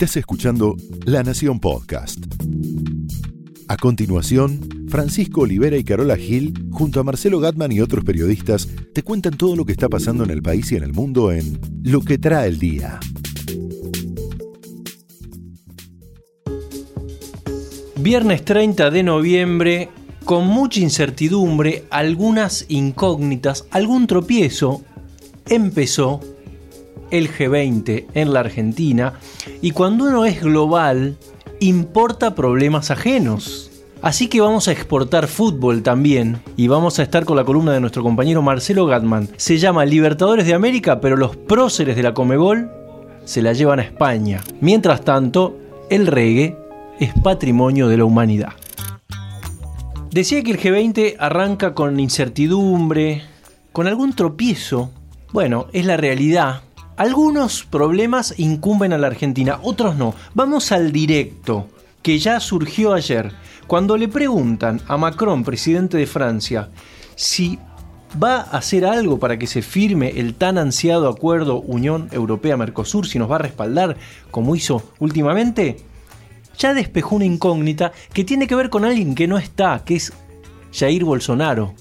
Estás escuchando La Nación Podcast. A continuación, Francisco Olivera y Carola Gil, junto a Marcelo Gatman y otros periodistas, te cuentan todo lo que está pasando en el país y en el mundo en Lo que trae el día. Viernes 30 de noviembre, con mucha incertidumbre, algunas incógnitas, algún tropiezo, empezó el G20 en la Argentina y cuando uno es global, importa problemas ajenos. Así que vamos a exportar fútbol también y vamos a estar con la columna de nuestro compañero Marcelo Gatman. Se llama Libertadores de América, pero los próceres de la Comebol se la llevan a España. Mientras tanto, el reggae es patrimonio de la humanidad. Decía que el G20 arranca con incertidumbre, con algún tropiezo. Bueno, es la realidad. Algunos problemas incumben a la Argentina, otros no. Vamos al directo, que ya surgió ayer. Cuando le preguntan a Macron, presidente de Francia, si va a hacer algo para que se firme el tan ansiado acuerdo Unión Europea-Mercosur, si nos va a respaldar como hizo últimamente, ya despejó una incógnita que tiene que ver con alguien que no está, que es Jair Bolsonaro.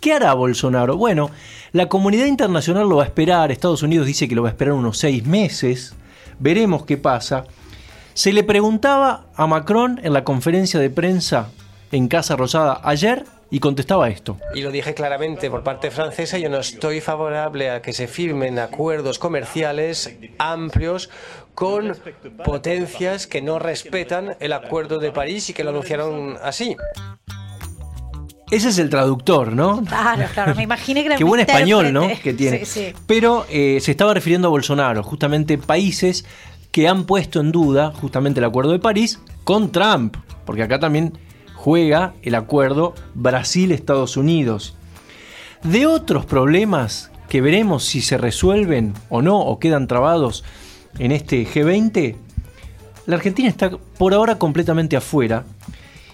¿Qué hará Bolsonaro? Bueno, la comunidad internacional lo va a esperar, Estados Unidos dice que lo va a esperar unos seis meses, veremos qué pasa. Se le preguntaba a Macron en la conferencia de prensa en Casa Rosada ayer y contestaba esto. Y lo dije claramente por parte francesa, yo no estoy favorable a que se firmen acuerdos comerciales amplios con potencias que no respetan el acuerdo de París y que lo anunciaron así. Ese es el traductor, ¿no? Claro, claro, me imaginé que era Qué buen español, ¿no? Que tiene. Sí, sí. Pero eh, se estaba refiriendo a Bolsonaro, justamente países que han puesto en duda justamente el acuerdo de París con Trump, porque acá también juega el acuerdo Brasil-Estados Unidos. De otros problemas que veremos si se resuelven o no, o quedan trabados en este G20, la Argentina está por ahora completamente afuera.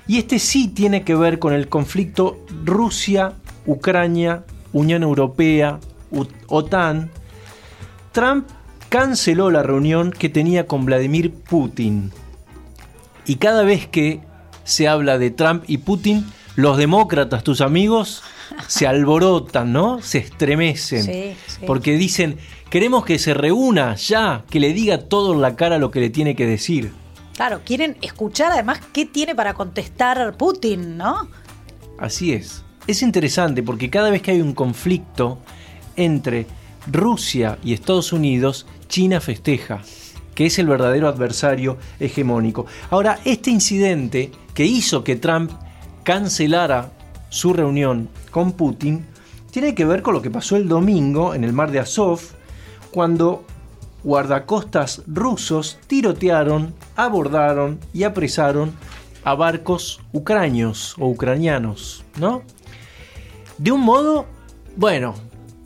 Y este sí tiene que ver con el conflicto Rusia, Ucrania, Unión Europea, OTAN. Trump canceló la reunión que tenía con Vladimir Putin. Y cada vez que se habla de Trump y Putin, los demócratas, tus amigos, se alborotan, ¿no? Se estremecen. Sí, sí. Porque dicen, queremos que se reúna ya, que le diga todo en la cara lo que le tiene que decir. Claro, quieren escuchar además qué tiene para contestar Putin, ¿no? Así es. Es interesante porque cada vez que hay un conflicto entre Rusia y Estados Unidos, China festeja, que es el verdadero adversario hegemónico. Ahora, este incidente que hizo que Trump cancelara su reunión con Putin, tiene que ver con lo que pasó el domingo en el mar de Azov, cuando guardacostas rusos tirotearon, abordaron y apresaron a barcos ucranios o ucranianos, ¿no? De un modo, bueno,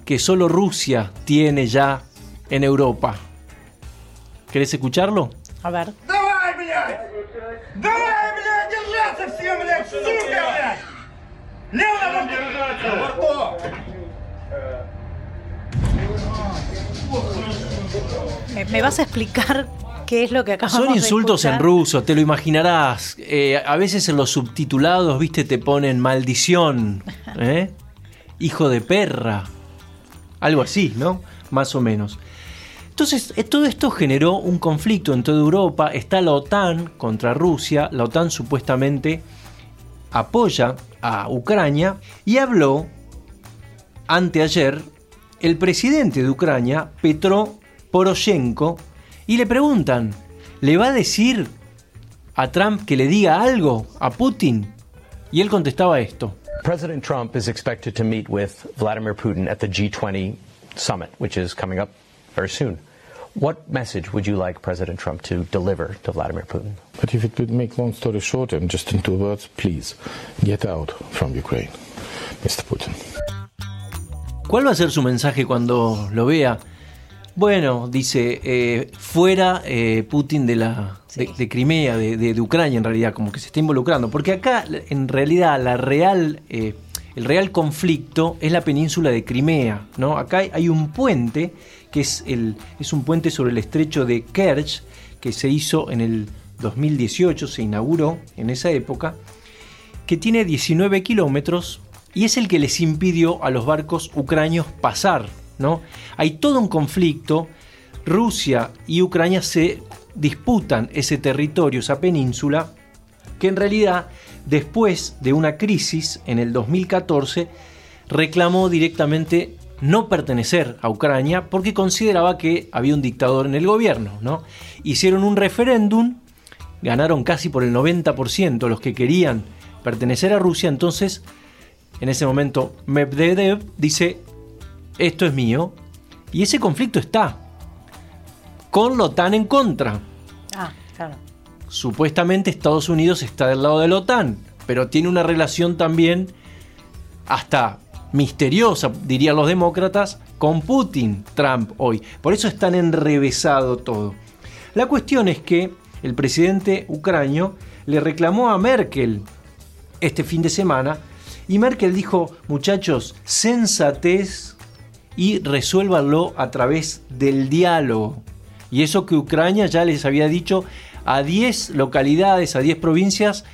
que solo Rusia tiene ya en Europa. ¿Querés escucharlo? A ver. ¿Me, me vas a explicar qué es lo que acabamos Son de insultos en ruso, te lo imaginarás. Eh, a veces en los subtitulados, viste, te ponen maldición, ¿eh? hijo de perra, algo así, ¿no? Más o menos. Entonces, eh, todo esto generó un conflicto en toda Europa. Está la OTAN contra Rusia. La OTAN supuestamente apoya a Ucrania y habló anteayer el presidente de Ucrania, Petro Poroshenko, y le preguntan, ¿le va a decir a Trump que le diga algo a Putin? Y él contestaba esto. President Trump is expected to meet with Vladimir Putin at the G20 summit, which is coming up very soon. What message would you like President Trump to deliver to Vladimir Putin? But if it would make long story short, and just in two words, please get out from Ukraine, Mr. Putin. ¿Cuál va a ser su mensaje cuando lo vea? Bueno, dice, eh, fuera eh, Putin de la de, de Crimea, de, de- de Ucrania en realidad, como que se está involucrando. Porque acá, en realidad, la real, eh, el real conflicto es la península de Crimea. ¿no? Acá hay, hay un puente, que es, el, es un puente sobre el estrecho de Kerch, que se hizo en el 2018, se inauguró en esa época, que tiene 19 kilómetros y es el que les impidió a los barcos ucranios pasar. ¿No? Hay todo un conflicto. Rusia y Ucrania se disputan ese territorio, esa península, que en realidad después de una crisis en el 2014 reclamó directamente no pertenecer a Ucrania porque consideraba que había un dictador en el gobierno. ¿no? Hicieron un referéndum, ganaron casi por el 90% los que querían pertenecer a Rusia, entonces en ese momento Medvedev dice, esto es mío, y ese conflicto está, con la OTAN en contra. Ah, claro. Supuestamente Estados Unidos está del lado de la OTAN, pero tiene una relación también hasta misteriosa, dirían los demócratas, con Putin, Trump hoy. Por eso es tan enrevesado todo. La cuestión es que el presidente ucranio le reclamó a Merkel este fin de semana y Merkel dijo, muchachos, sensatez y resuélvanlo a través del diálogo. Y eso que Ucrania ya les había dicho a 10 localidades, a 10 provincias,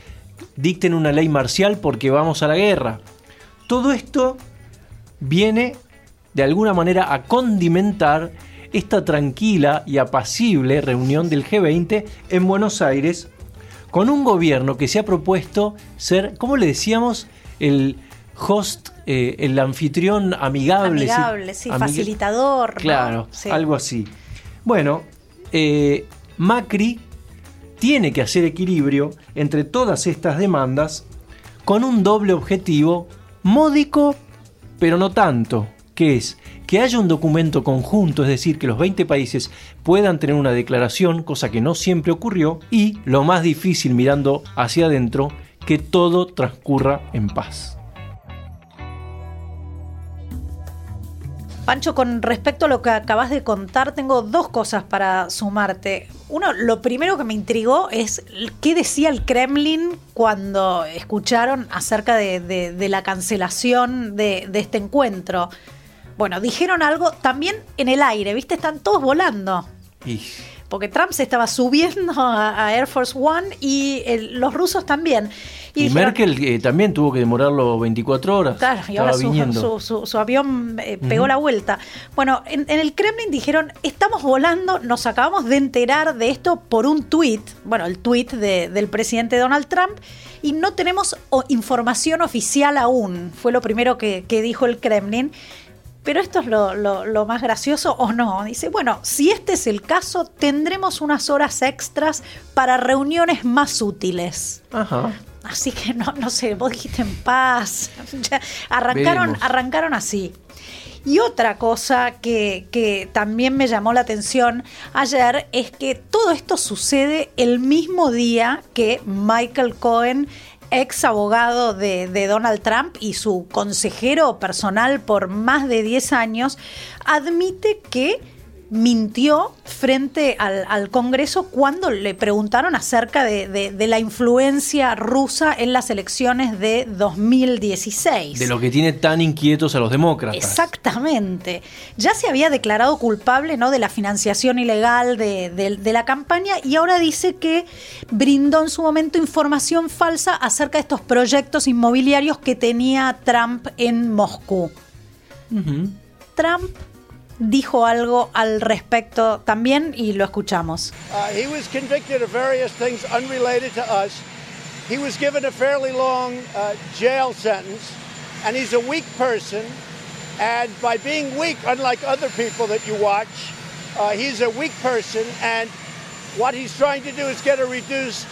dicten una ley marcial porque vamos a la guerra. Todo esto viene de alguna manera a condimentar esta tranquila y apacible reunión del G20 en Buenos Aires con un gobierno que se ha propuesto ser, ¿cómo le decíamos? El host, eh, el anfitrión amigable. Amigable, sí, facilitador. ¿no? Claro, Sí. algo así. Bueno, eh, Macri tiene que hacer equilibrio entre todas estas demandas con un doble objetivo módico, pero no tanto, que es que haya un documento conjunto, es decir, que los 20 países puedan tener una declaración, cosa que no siempre ocurrió, y lo más difícil mirando hacia adentro, que todo transcurra en paz. Pancho, con respecto a lo que acabas de contar, tengo dos cosas para sumarte. Uno, lo primero que me intrigó es qué decía el Kremlin cuando escucharon acerca de, la cancelación de, este encuentro. Bueno, dijeron algo también en el aire, ¿viste? Están todos volando. Porque Trump se estaba subiendo a, a Air Force One y el- los rusos también. Y, dijeron- Merkel eh, también tuvo que demorarlo 24 horas. Claro, y ahora su, su- avión eh, pegó la vuelta. Bueno, en, en el Kremlin dijeron, estamos volando, nos acabamos de enterar de esto por un tuit, bueno, el tuit de- del presidente Donald Trump, y no tenemos o- información oficial aún, fue lo primero que, que dijo el Kremlin. Pero esto es lo, lo- lo más gracioso o no. Dice, bueno, si este es el caso, tendremos unas horas extras para reuniones más útiles. Ajá. Así que no, no sé, vos dijiste en paz. Ya, arrancaron, Veremos. arrancaron así. Y otra cosa que, que también me llamó la atención ayer es que todo esto sucede el mismo día que Michael Cohen, ex abogado de, Donald Trump y su consejero personal por más de 10 años, admite que mintió frente al, al Congreso cuando le preguntaron acerca de, de- de la influencia rusa en las elecciones de 2016. De lo que tiene tan inquietos a los demócratas. Exactamente. Ya se había declarado culpable ¿no? de la financiación ilegal de, la campaña y ahora dice que brindó en su momento información falsa acerca de estos proyectos inmobiliarios que tenía Trump en Moscú. Trump dijo algo al respecto también y lo escuchamos. Uh, he was convicted of various things unrelated to us. He was given a fairly long uh, jail sentence, and he's a weak person. And by being weak, unlike other people that you watch, uh, he's a weak person, and what he's trying to do is get a reduced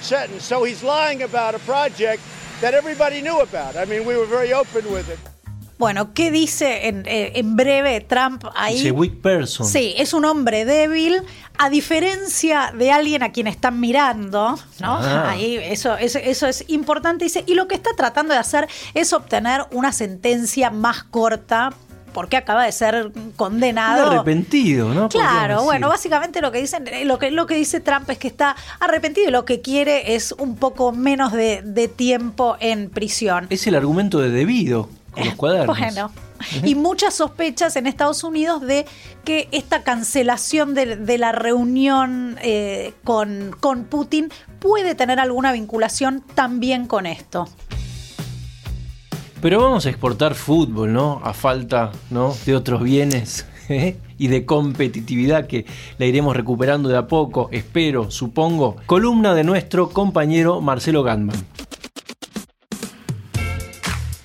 sentence. So he's lying about a project that everybody knew about. I mean, we were very open with it. Bueno, ¿qué dice en, eh, en breve Trump ahí? Dice weak person. Sí, es un hombre débil, a diferencia de alguien a quien están mirando, ¿no? Ah. Ahí eso, eso, eso es importante. Dice, y lo que está tratando de hacer es obtener una sentencia más corta, porque acaba de ser Un condenado. arrepentido, ¿no? Claro, bueno, básicamente lo que dicen, eh, lo que, lo que dice Trump es que está arrepentido y lo que quiere es un poco menos de, de tiempo en prisión. Es el argumento de debido. Con los cuadernos. Bueno, y muchas sospechas en Estados Unidos de que esta cancelación de, de la reunión eh, con, con Putin puede tener alguna vinculación también con esto. Pero vamos a exportar fútbol, ¿no? A falta ¿no? de otros bienes ¿eh? y de competitividad que la iremos recuperando de a poco, espero, supongo. Columna de nuestro compañero Marcelo Gandman.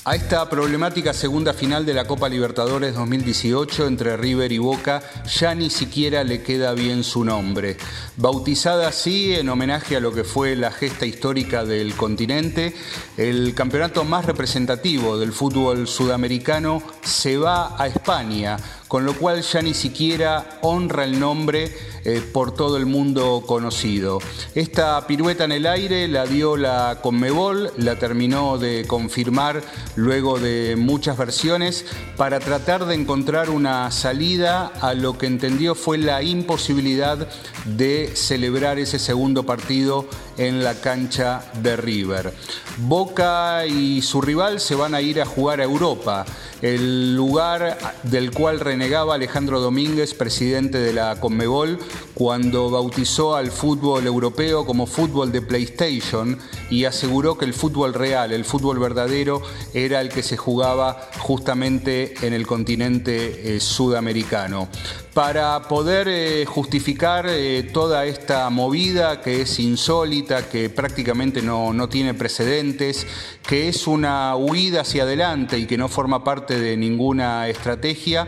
A esta problemática segunda final de la Copa Libertadores 2018 entre River y Boca ya ni siquiera le queda bien su nombre. Bautizada así en homenaje a lo que fue la gesta histórica del continente, el campeonato más representativo del fútbol sudamericano se va a España, con lo cual ya ni siquiera honra el nombre eh, por todo el mundo conocido. Esta pirueta en el aire la dio la Conmebol, la terminó de confirmar luego de muchas versiones para tratar de encontrar una salida a lo que entendió fue la imposibilidad de celebrar ese segundo partido en la cancha de River. Boca y su rival se van a ir a jugar a Europa, el lugar del cual renegaba Alejandro Domínguez, presidente de la Conmebol, cuando bautizó al fútbol europeo como fútbol de PlayStation y aseguró que el fútbol real, el fútbol verdadero, era el que se jugaba justamente en el continente eh, sudamericano. Para poder eh, justificar eh, toda esta movida que es insólita, que prácticamente no, no tiene precedentes, que es una huida hacia adelante y que no forma parte de ninguna estrategia,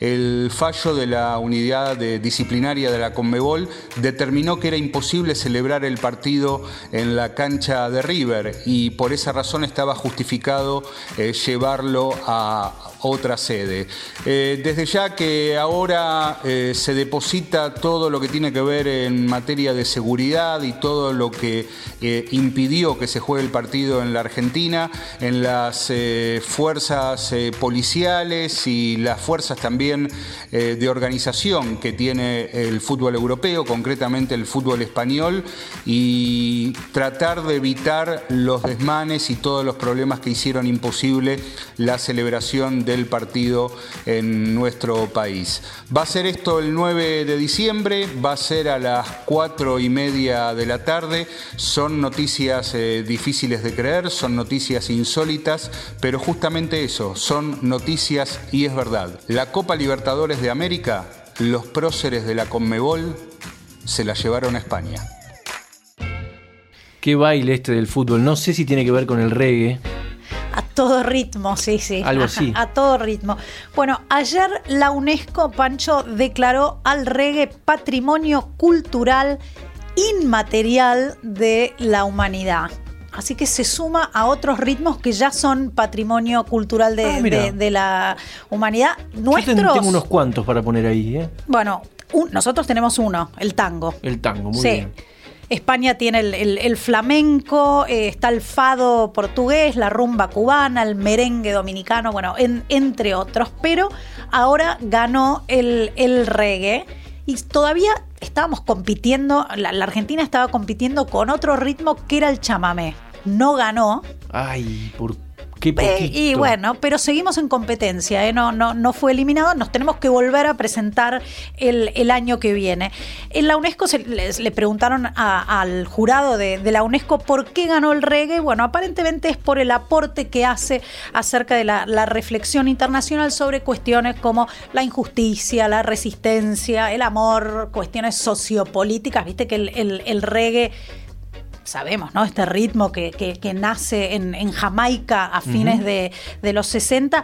el fallo de la unidad disciplinaria de la Conmebol determinó que era imposible celebrar el partido en la cancha de River y por esa razón estaba justificado eh, llevarlo a otra sede. Eh, desde ya que ahora eh, se deposita todo lo que tiene que ver en materia de seguridad y todo lo que impidió que se juegue el partido en la Argentina, en las fuerzas policiales y las fuerzas también de organización que tiene el fútbol europeo, concretamente el fútbol español, y tratar de evitar los desmanes y todos los problemas que hicieron imposible la celebración del partido en nuestro país. Va a ser esto el 9 de diciembre, va a ser a las 4 y media de la tarde. Son noticias eh, difíciles de creer, son noticias insólitas, pero justamente eso, son noticias y es verdad. La Copa Libertadores de América los próceres de la Conmebol se la llevaron a España. Qué baile este del fútbol. No sé si tiene que ver con el reggae. A todo ritmo, sí, sí. Algo así. A, todo ritmo. Bueno, ayer la UNESCO, Pancho, declaró al reggae patrimonio cultural inmaterial de la humanidad. Así que se suma a otros ritmos que ya son patrimonio cultural de, Ah, mira. de- de la humanidad. Nuestros. ten- tengo unos cuantos para poner ahí, ¿eh? Bueno, un- nosotros tenemos uno, el tango. El tango, muy sí. bien. España tiene el, el- el flamenco, eh, está el fado portugués, la rumba cubana, el merengue dominicano, bueno, en- entre otros. Pero ahora ganó el, el reggae y todavía estábamos compitiendo, la, Argentina estaba compitiendo con otro ritmo que era el chamamé. No ganó, Ay, por qué eh, y bueno, pero seguimos en competencia, ¿eh? no, no, no fue eliminado, nos tenemos que volver a presentar el, el año que viene. En la UNESCO se, les- le preguntaron a- al jurado de, de la UNESCO por qué ganó el reggae. Bueno, aparentemente es por el aporte que hace acerca de la, la reflexión internacional sobre cuestiones como la injusticia, la resistencia, el amor, cuestiones sociopolíticas. Viste que el, el- el reggae sabemos, ¿no? Este ritmo que, que- que nace en, en Jamaica a fines de, de los 60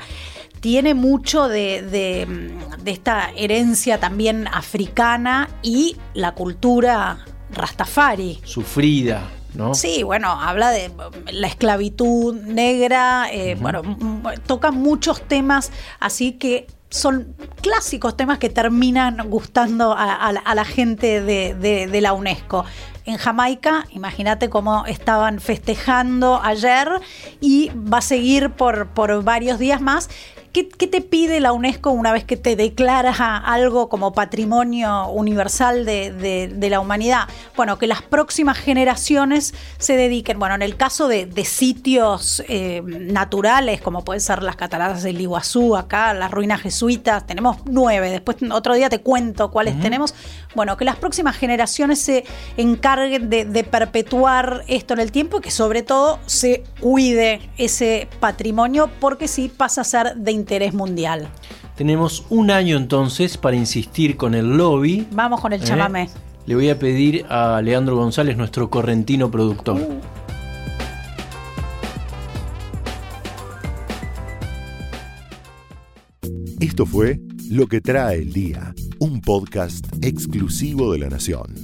tiene mucho de, de- de esta herencia también africana y la cultura rastafari. Sufrida, ¿no? Sí, bueno, habla de la esclavitud negra, eh, bueno, toca muchos temas así que son clásicos temas que terminan gustando a, a la- a la gente de- de la UNESCO. En Jamaica, imagínate cómo estaban festejando ayer y va a seguir por, por varios días más. ¿Qué, qué te pide la UNESCO una vez que te declaras algo como patrimonio universal de, de- de la humanidad? Bueno, que las próximas generaciones se dediquen, bueno, en el caso de, de sitios eh, naturales, como pueden ser las cataratas del Iguazú, acá, las ruinas jesuitas, tenemos nueve, después otro día te cuento cuáles tenemos. Bueno, que las próximas generaciones se encarguen de, de perpetuar esto en el tiempo y que sobre todo se cuide ese patrimonio porque sí pasa a ser de interés mundial. Tenemos un año entonces para insistir con el lobby. Vamos con el ¿eh? chamamé. Le voy a pedir a Leandro González, nuestro correntino productor. Esto fue Lo que trae el día, un podcast exclusivo de La Nación.